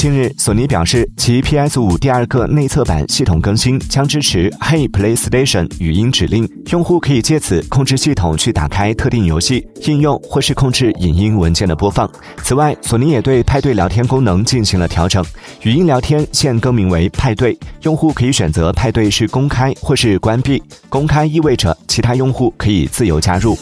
近日，索尼表示其 PS5 第二个内测版系统更新将支持 Hey PlayStation 语音指令。用户可以借此控制系统去打开特定游戏应用，或是控制影音文件的播放。此外，索尼也对派对聊天功能进行了调整，语音聊天现更名为派对，用户可以选择派对是公开或是关闭。公开意味着其他用户可以自由加入。